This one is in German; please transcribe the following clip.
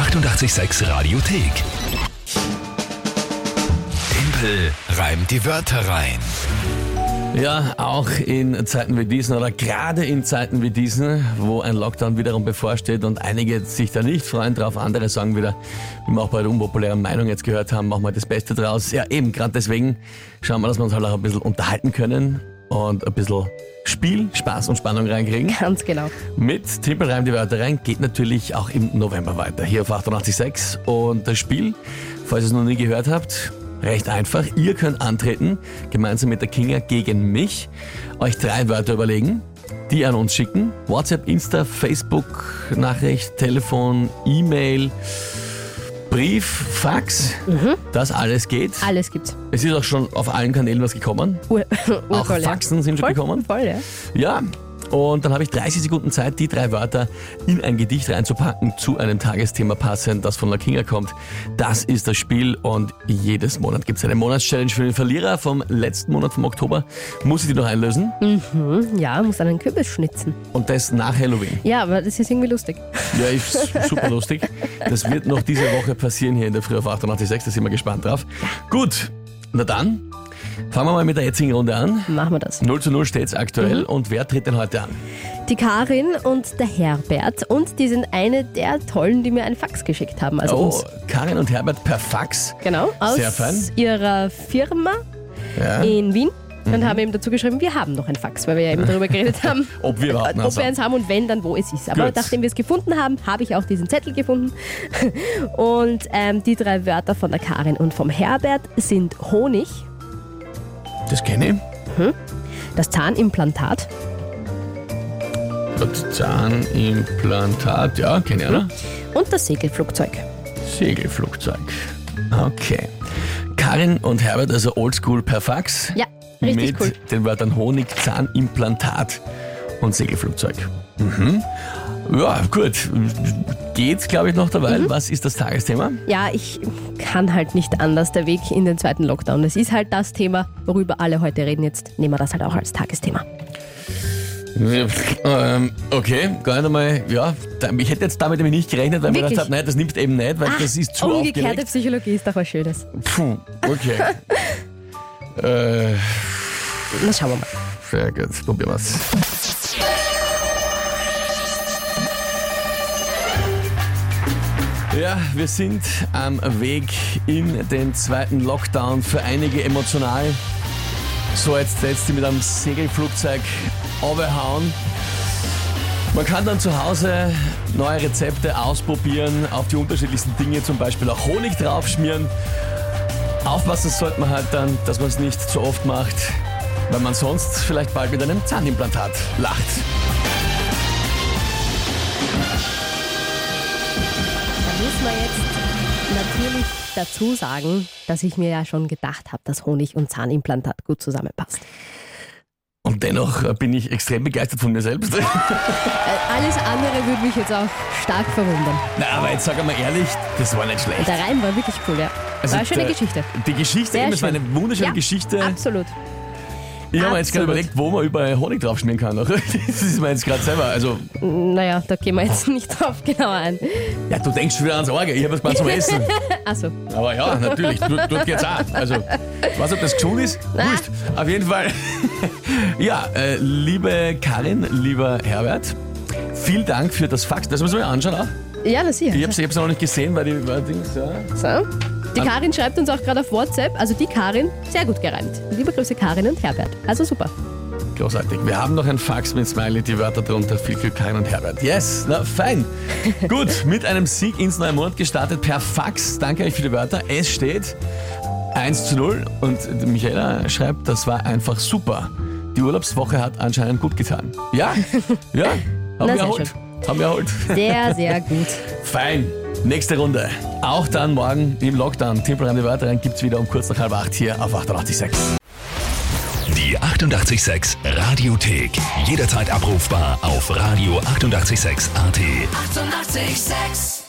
886 Radiothek. Tempel reimt die Wörter rein. Ja, auch in Zeiten wie diesen oder gerade in Zeiten wie diesen, wo ein Lockdown wiederum bevorsteht und einige sich da nicht freuen drauf, andere sagen wieder, wie wir auch bei der unpopulären Meinung jetzt gehört haben, machen wir das Beste draus. Ja, eben, gerade deswegen schauen wir, dass wir uns halt auch ein bisschen unterhalten können und ein bisschen Spiel, Spaß und Spannung reinkriegen. Ganz genau. Mit Timpel reimt die Wörter rein geht natürlich auch im November weiter. Hier auf 88.6 und das Spiel, falls ihr es noch nie gehört habt, recht einfach. Ihr könnt antreten, gemeinsam mit der Kinga gegen mich, euch drei Wörter überlegen, die an uns schicken. WhatsApp, Insta, Facebook, Nachricht, Telefon, E-Mail, Brief, Fax, das alles geht. Alles gibt's. Es ist auch schon auf allen Kanälen was gekommen. Ur Auch urvoll, ja. Faxen sind schon Voll, gekommen. Voll, ja. Ja, und dann habe ich 30 Sekunden Zeit, die drei Wörter in ein Gedicht reinzupacken, zu einem Tagesthema passend, das von der Kinga kommt. Das ist das Spiel und jedes Monat gibt es eine Monatschallenge für den Verlierer vom letzten Monat, vom Oktober. Muss ich die noch einlösen Hm, Ja, muss einen Kürbis schnitzen. und das nach Halloween. Ja, aber das ist irgendwie lustig. Ja, ist super lustig. Das wird noch diese Woche passieren hier in der Früh auf 88.6, da sind wir gespannt drauf. Gut, na dann, fangen wir mal mit der jetzigen Runde an. Machen wir das. 0 zu 0 steht's aktuell und wer tritt denn heute an? Die Karin und der Herbert und die sind eine der Tollen, die mir einen Fax geschickt haben. Also Oh, uns. Karin und Herbert per Fax. Genau, aus Sehr fein. ihrer Firma Ja. in Wien. Mhm. Und haben eben dazu geschrieben, wir haben noch ein Fax, weil wir ja eben darüber geredet haben, Ob wir überhaupt ob eins wir haben. eins haben und wenn, dann wo es ist. Aber Gut. nachdem wir es gefunden haben, habe ich auch diesen Zettel gefunden. Und ähm, die drei Wörter von der Karin und vom Herbert sind Honig, Das kenne ich. das Zahnimplantat Das Zahnimplantat, ja, kenne ich auch noch. und das Segelflugzeug. Segelflugzeug. Okay. Karin und Herbert, also Oldschool per Fax. Ja, richtig mit cool. den Wörtern Honig, Zahnimplantat und Segelflugzeug. Mhm. Ja, gut. Geht, glaube ich, noch dabei. Mhm. Was ist das Tagesthema? Ja, ich kann halt nicht anders. Der Weg in den zweiten Lockdown. Das ist halt das Thema, worüber alle heute reden. Jetzt nehmen wir das halt auch als Tagesthema. Ähm, okay, gar nicht einmal, ja, ich hätte jetzt damit nämlich nicht gerechnet, weil ich mir Wirklich? gedacht habe, nein, das nimmt eben nicht, weil das ist zu Umgekehrte aufgeregt. Psychologie ist doch was Schönes. Puh, okay. äh, Na, schauen wir mal. sehr gut, probieren wir's. Ja, wir sind am Weg in den zweiten Lockdown. Für einige emotional. So, jetzt setzt sie mit einem Segelflugzeug runterhauen. Man kann dann zu Hause neue Rezepte ausprobieren, auf die unterschiedlichsten Dinge, zum Beispiel auch Honig draufschmieren. Aufpassen sollte man halt dann, dass man es nicht zu oft macht, weil man sonst vielleicht bald mit einem Zahnimplantat lacht. Müssen wir jetzt natürlich dazu sagen, dass ich mir ja schon gedacht habe, dass Honig und Zahnimplantat gut zusammenpasst. Und dennoch äh, bin ich extrem begeistert von mir selbst. Äh, alles andere würde mich jetzt auch stark verwundern. Na, aber jetzt sag mal ehrlich, das war nicht schlecht. Der Reim war wirklich cool, ja. Also war eine schöne Geschichte. Die Geschichte, Sehr eben, es war eine wunderschöne Ja, Geschichte. Absolut. Ich habe mir jetzt gerade überlegt, wo man überall Honig draufschmieren kann. noch. Das ist mir jetzt gerade selber. Also, Naja, da gehen wir jetzt nicht drauf genauer ein. ja, du denkst schon wieder ans Orgel. Ich habe was mal zum Essen. Achso, Aber ja, natürlich, dort, dort geht's auch. Also, was ob das gesund ist? Wurscht. Auf jeden Fall. Ja, äh, liebe Karin, lieber Herbert, vielen Dank für das Fax. Das müssen wir anschauen auch. ja, das hier. Ich habe es noch nicht gesehen, weil die weil Dings, ja. So. Die Karin schreibt uns auch gerade auf WhatsApp, also die Karin, sehr gut gereimt. Liebe Grüße Karin und Herbert. Also super. Großartig. Wir haben noch ein Fax mit Smiley, die Wörter drunter. Viel Glück, Karin und Herbert. Yes, na fein. Gut, mit einem Sieg ins neue Monat gestartet per Fax. Danke euch für die Wörter. Es steht 1 zu 0 und Michaela schreibt, das war einfach super. Die Urlaubswoche hat anscheinend gut getan. Ja, ja, haben wir erholt. Haben wir erholt. Sehr, sehr gut. Fein. Nächste Runde. Auch dann morgen im Lockdown. Timpel an die Wörter rein gibt's wieder um kurz nach halb acht hier auf 886. Die 886 Radiothek. Jederzeit abrufbar auf radio886.at. 886! 886